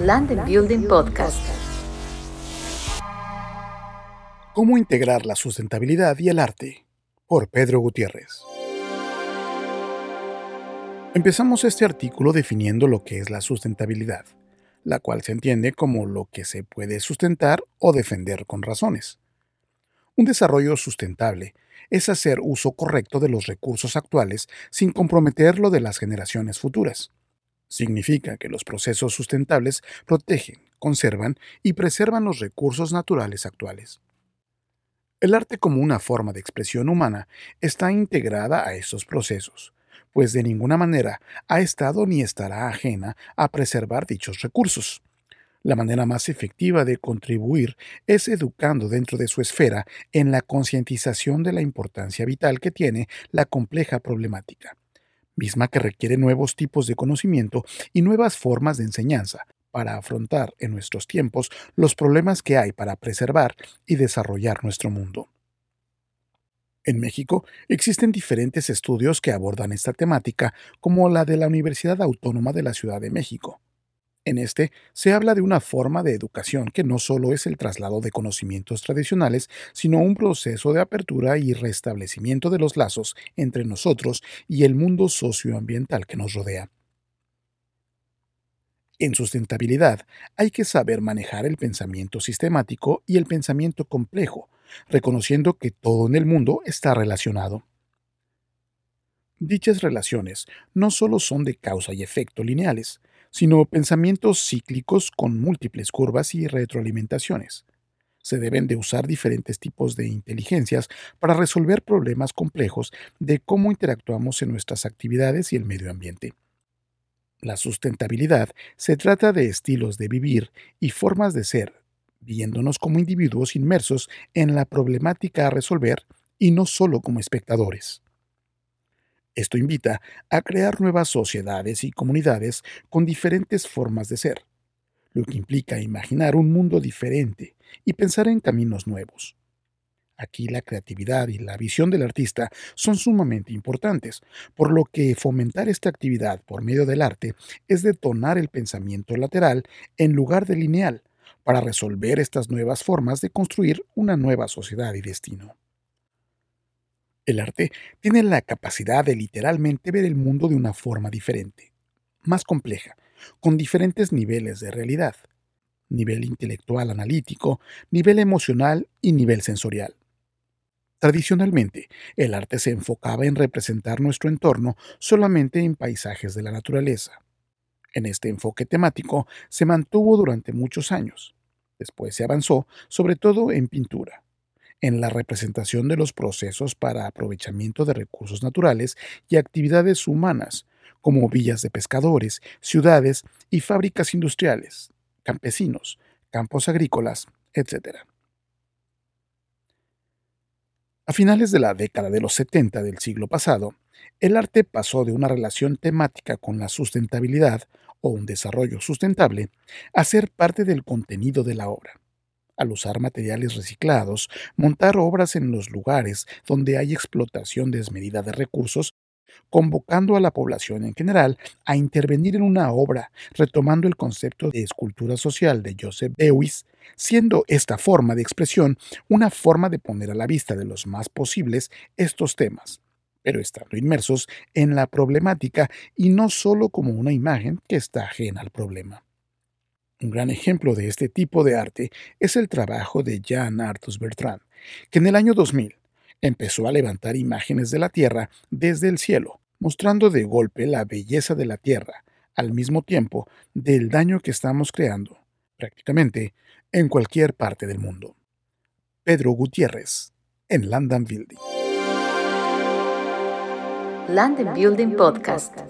Land Building Podcast. ¿Cómo integrar la sustentabilidad y el arte? Por Pedro Gutiérrez. Empezamos este artículo definiendo lo que es la sustentabilidad, la cual se entiende como lo que se puede sustentar o defender con razones. Un desarrollo sustentable es hacer uso correcto de los recursos actuales sin comprometer lo de las generaciones futuras. Significa que los procesos sustentables protegen, conservan y preservan los recursos naturales actuales. El arte como una forma de expresión humana está integrada a estos procesos, pues de ninguna manera ha estado ni estará ajena a preservar dichos recursos. La manera más efectiva de contribuir es educando dentro de su esfera en la concientización de la importancia vital que tiene la compleja problemática, misma que requiere nuevos tipos de conocimiento y nuevas formas de enseñanza para afrontar en nuestros tiempos los problemas que hay para preservar y desarrollar nuestro mundo. En México existen diferentes estudios que abordan esta temática, como la de la Universidad Autónoma de la Ciudad de México, en este se habla de una forma de educación que no solo es el traslado de conocimientos tradicionales, sino un proceso de apertura y restablecimiento de los lazos entre nosotros y el mundo socioambiental que nos rodea. En sustentabilidad hay que saber manejar el pensamiento sistemático y el pensamiento complejo, reconociendo que todo en el mundo está relacionado. Dichas relaciones no solo son de causa y efecto lineales, sino pensamientos cíclicos con múltiples curvas y retroalimentaciones. Se deben de usar diferentes tipos de inteligencias para resolver problemas complejos de cómo interactuamos en nuestras actividades y el medio ambiente. La sustentabilidad se trata de estilos de vivir y formas de ser, viéndonos como individuos inmersos en la problemática a resolver y no solo como espectadores. Esto invita a crear nuevas sociedades y comunidades con diferentes formas de ser, lo que implica imaginar un mundo diferente y pensar en caminos nuevos. Aquí la creatividad y la visión del artista son sumamente importantes, por lo que fomentar esta actividad por medio del arte es detonar el pensamiento lateral en lugar de lineal, para resolver estas nuevas formas de construir una nueva sociedad y destino. El arte tiene la capacidad de literalmente ver el mundo de una forma diferente, más compleja, con diferentes niveles de realidad, nivel intelectual analítico, nivel emocional y nivel sensorial. Tradicionalmente, el arte se enfocaba en representar nuestro entorno solamente en paisajes de la naturaleza. En este enfoque temático se mantuvo durante muchos años. Después se avanzó sobre todo en pintura en la representación de los procesos para aprovechamiento de recursos naturales y actividades humanas, como villas de pescadores, ciudades y fábricas industriales, campesinos, campos agrícolas, etc. A finales de la década de los 70 del siglo pasado, el arte pasó de una relación temática con la sustentabilidad o un desarrollo sustentable a ser parte del contenido de la obra al usar materiales reciclados, montar obras en los lugares donde hay explotación desmedida de recursos, convocando a la población en general a intervenir en una obra, retomando el concepto de escultura social de Joseph Beuys, siendo esta forma de expresión una forma de poner a la vista de los más posibles estos temas, pero estando inmersos en la problemática y no solo como una imagen que está ajena al problema. Un gran ejemplo de este tipo de arte es el trabajo de Jean Arthus Bertrand, que en el año 2000 empezó a levantar imágenes de la Tierra desde el cielo, mostrando de golpe la belleza de la Tierra, al mismo tiempo del daño que estamos creando, prácticamente en cualquier parte del mundo. Pedro Gutiérrez, en London Building. London Building Podcast.